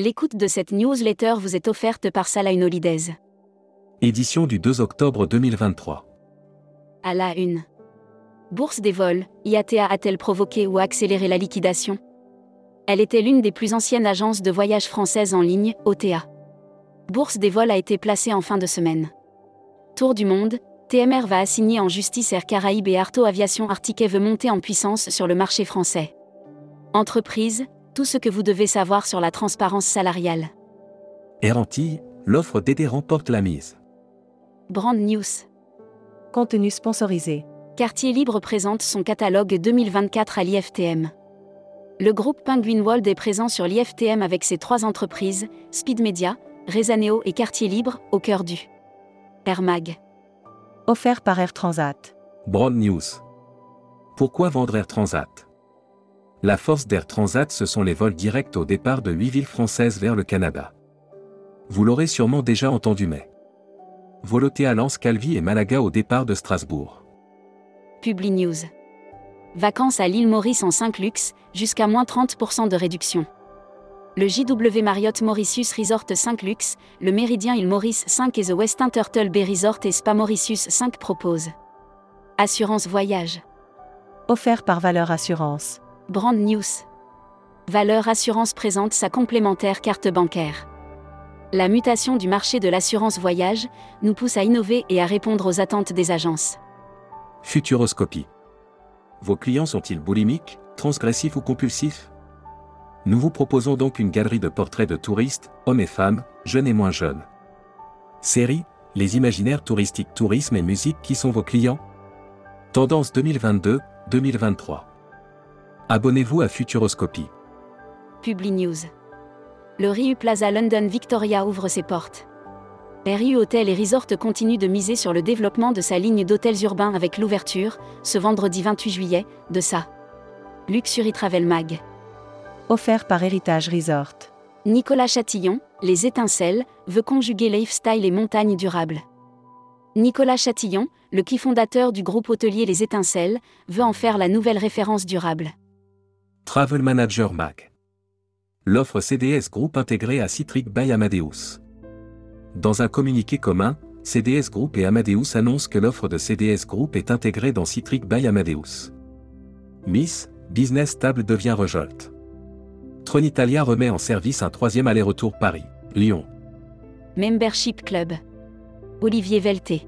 L'écoute de cette newsletter vous est offerte par Salah Holidays. Édition du 2 octobre 2023. À la une. Bourse des vols, IATA a-t-elle provoqué ou accéléré la liquidation? Elle était l'une des plus anciennes agences de voyage françaises en ligne, OTA. Bourse des vols a été placée en fin de semaine. Tour du monde, TMR va assigner en justice Air Caraïbes et Arto Aviation Artiquet veut monter en puissance sur le marché français. Entreprise, tout ce que vous devez savoir sur la transparence salariale. Air Antilles, l'offre d'aider remporte la mise. Brand News. Contenu sponsorisé. Quartier Libre présente son catalogue 2024 à l'IFTM. Le groupe Penguin World est présent sur l'IFTM avec ses trois entreprises, Speed Media, Rezaneo et Quartier Libre, au cœur du Air Mag. Offert par Air Transat. Broad News. Pourquoi vendre Air Transat? La force d'Air Transat, ce sont les vols directs au départ de huit villes françaises vers le Canada. Vous l'aurez sûrement déjà entendu, mais. Voloté à Lens, Calvi et Malaga au départ de Strasbourg. Publi News. Vacances à l'île Maurice en 5 luxe, jusqu'à moins 30% de réduction. Le JW Marriott Mauritius Resort 5 luxe, le Méridien île Maurice 5 et The Westin Turtle Bay Resort et Spa Mauritius 5 proposent. Assurance voyage. Offert par Valeur Assurance. Brand News. Valeur Assurance présente sa complémentaire carte bancaire. La mutation du marché de l'assurance voyage nous pousse à innover et à répondre aux attentes des agences. Futuroscopie. Vos clients sont-ils boulimiques, transgressifs ou compulsifs? Nous vous proposons donc une galerie de portraits de touristes, hommes et femmes, jeunes et moins jeunes. Série, les imaginaires touristiques tourisme et musique qui sont vos clients? Tendance 2022-2023. Abonnez-vous à Futuroscopie. Publi News. Le Riu Plaza London Victoria ouvre ses portes. RU Hotel et Resort continue de miser sur le développement de sa ligne d'hôtels urbains avec l'ouverture, ce vendredi 28 juillet, de sa Luxury Travel Mag. Offert par Héritage Resort. Nicolas Chatillon, Les Étincelles, veut conjuguer lifestyle et montagne durable. Nicolas Chatillon, le qui fondateur du groupe hôtelier Les Étincelles, veut en faire la nouvelle référence durable. Travel Manager Mag. L'offre CDS Group intégrée à Citric by Amadeus. Dans un communiqué commun, CDS Group et Amadeus annoncent que l'offre de CDS Group est intégrée dans Citric by Amadeus. Miss, Business Stable devient Rejolt. Tronitalia remet en service un troisième aller-retour Paris-Lyon. Membership Club. Olivier Velté.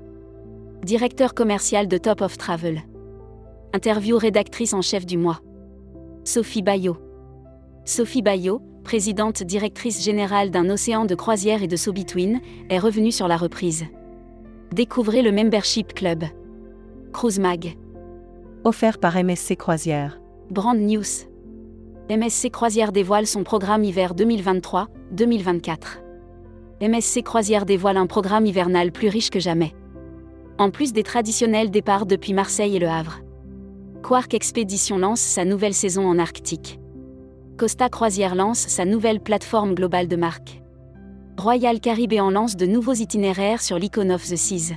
Directeur commercial de Top of Travel. Interview rédactrice en chef du mois. Sophie Bayot. Sophie Bayot, présidente directrice générale d'un océan de croisière et de So-Between, est revenue sur la reprise. Découvrez le Membership Club. Cruise Mag. Offert par MSC Croisière. Brand News. MSC Croisière dévoile son programme hiver 2023-2024. MSC Croisière dévoile un programme hivernal plus riche que jamais. En plus des traditionnels départs depuis Marseille et Le Havre. Quark Expedition lance sa nouvelle saison en Arctique. Costa Croisière lance sa nouvelle plateforme globale de marque. Royal Caribbean lance de nouveaux itinéraires sur l'Icon of the Seas.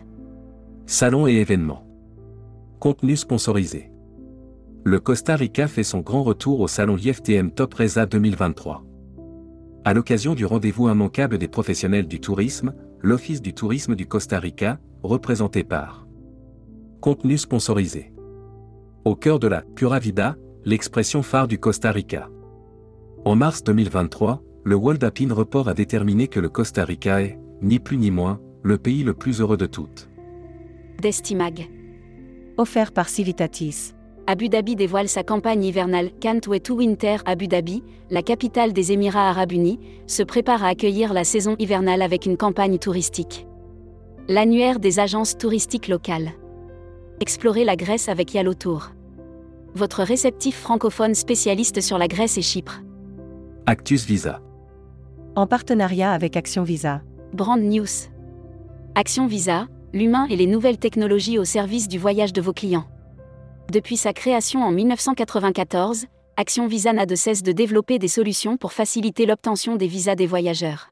Salon et événements. Contenu sponsorisé. Le Costa Rica fait son grand retour au salon IFTM Top Reza 2023. À l'occasion du rendez-vous immanquable des professionnels du tourisme, l'Office du tourisme du Costa Rica, représenté par Contenu sponsorisé. Au cœur de la Pura Vida, l'expression phare du Costa Rica. En mars 2023, le World Appin Report a déterminé que le Costa Rica est, ni plus ni moins, le pays le plus heureux de toutes. Destimag. Offert par Civitatis. Abu Dhabi dévoile sa campagne hivernale Can't to Winter Abu Dhabi, la capitale des Émirats arabes unis, se prépare à accueillir la saison hivernale avec une campagne touristique. L'annuaire des agences touristiques locales. Explorez la Grèce avec Yalo Tour. Votre réceptif francophone spécialiste sur la Grèce et Chypre. Actus Visa. En partenariat avec Action Visa. Brand News. Action Visa, l'humain et les nouvelles technologies au service du voyage de vos clients. Depuis sa création en 1994, Action Visa n'a de cesse de développer des solutions pour faciliter l'obtention des visas des voyageurs.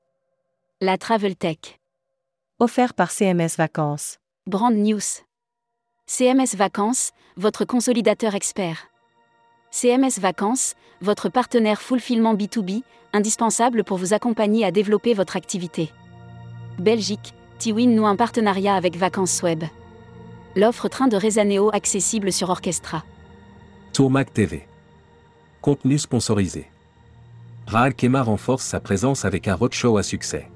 La Travel Tech. Offert par CMS Vacances. Brand News. CMS Vacances, votre consolidateur expert. CMS Vacances, votre partenaire fulfillment B2B, indispensable pour vous accompagner à développer votre activité. Belgique, Tiwin noue un partenariat avec Vacances Web. L'offre train de Rezaneo accessible sur Orchestra. Tourmac TV. Contenu sponsorisé. Raal Kema renforce sa présence avec un roadshow à succès.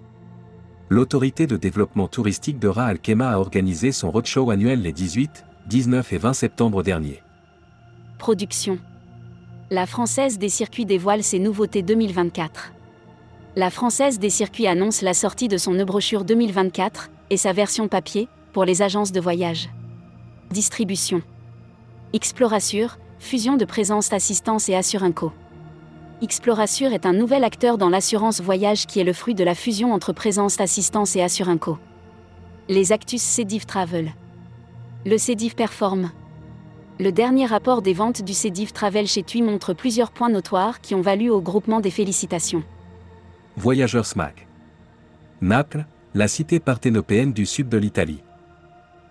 L'autorité de développement touristique de Raal Kema a organisé son roadshow annuel les 18, 19 et 20 septembre dernier. Production. La Française des circuits dévoile ses nouveautés 2024. La Française des circuits annonce la sortie de son e-brochure 2024 et sa version papier pour les agences de voyage. Distribution. Explorassure, fusion de présence assistance et Assurinco. Explorassure est un nouvel acteur dans l'assurance voyage qui est le fruit de la fusion entre Présence Assistance et Assurinco. Les Actus Cediv Travel. Le Cediv performe. Le dernier rapport des ventes du Cediv Travel chez TUI montre plusieurs points notoires qui ont valu au groupement des félicitations. Voyageurs SMAC. Naples, la cité parthénopéenne du sud de l'Italie.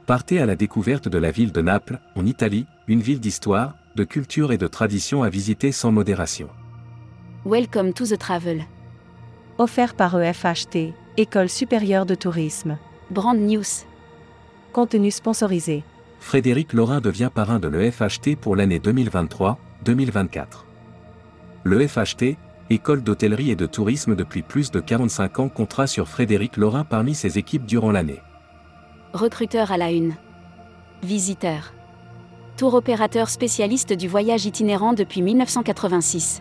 Partez à la découverte de la ville de Naples, en Italie, une ville d'histoire, de culture et de tradition à visiter sans modération. Welcome to the travel. Offert par EFHT, École supérieure de tourisme. Brand News. Contenu sponsorisé. Frédéric Laurin devient parrain de l'EFHT pour l'année 2023-2024. L'EFHT, école d'hôtellerie et de tourisme depuis plus de 45 ans, comptera sur Frédéric Laurin parmi ses équipes durant l'année. Recruteur à la une. Visiteur. Tour opérateur spécialiste du voyage itinérant depuis 1986.